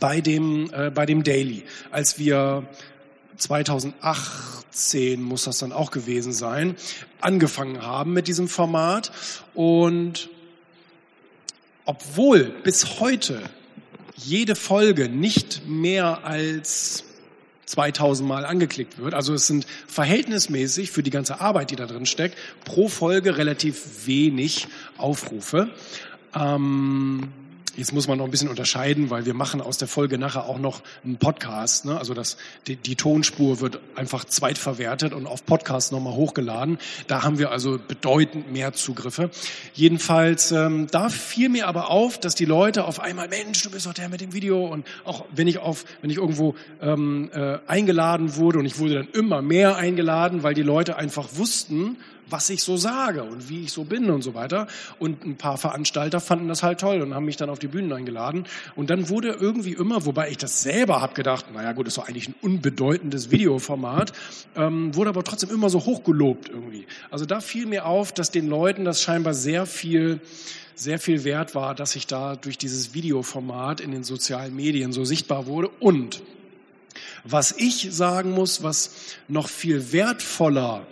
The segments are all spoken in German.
bei dem, äh, bei dem Daily, als wir 2018 muss das dann auch gewesen sein, angefangen haben mit diesem Format. Und obwohl bis heute jede Folge nicht mehr als 2000 Mal angeklickt wird. Also es sind verhältnismäßig für die ganze Arbeit, die da drin steckt, pro Folge relativ wenig Aufrufe. Ähm, Jetzt muss man noch ein bisschen unterscheiden, weil wir machen aus der Folge nachher auch noch einen Podcast. Ne? Also das, die, die Tonspur wird einfach zweitverwertet und auf Podcast nochmal hochgeladen. Da haben wir also bedeutend mehr Zugriffe. Jedenfalls, ähm, da fiel mir aber auf, dass die Leute auf einmal, Mensch, du bist doch der mit dem Video. Und auch wenn ich auf, wenn ich irgendwo ähm, äh, eingeladen wurde und ich wurde dann immer mehr eingeladen, weil die Leute einfach wussten, was ich so sage und wie ich so bin und so weiter. Und ein paar Veranstalter fanden das halt toll und haben mich dann auf die Bühnen eingeladen. Und dann wurde irgendwie immer, wobei ich das selber habe gedacht, naja gut, das ist doch eigentlich ein unbedeutendes Videoformat, ähm, wurde aber trotzdem immer so hochgelobt irgendwie. Also da fiel mir auf, dass den Leuten das scheinbar sehr viel sehr viel wert war, dass ich da durch dieses Videoformat in den sozialen Medien so sichtbar wurde. Und was ich sagen muss, was noch viel wertvoller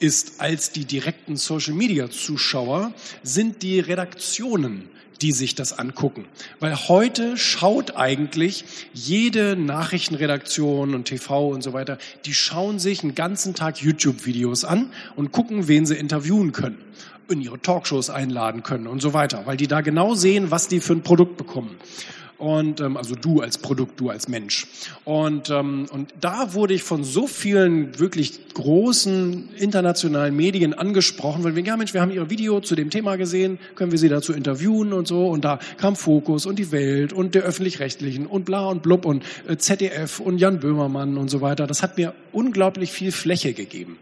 ist als die direkten Social-Media-Zuschauer, sind die Redaktionen, die sich das angucken. Weil heute schaut eigentlich jede Nachrichtenredaktion und TV und so weiter, die schauen sich einen ganzen Tag YouTube-Videos an und gucken, wen sie interviewen können, in ihre Talkshows einladen können und so weiter, weil die da genau sehen, was die für ein Produkt bekommen und ähm, also du als Produkt, du als Mensch. Und ähm, und da wurde ich von so vielen wirklich großen internationalen Medien angesprochen, weil wir ja Mensch, wir haben ihr Video zu dem Thema gesehen, können wir sie dazu interviewen und so und da kam Fokus und die Welt und der öffentlich-rechtlichen und bla und blub und äh, ZDF und Jan Böhmermann und so weiter. Das hat mir unglaublich viel Fläche gegeben.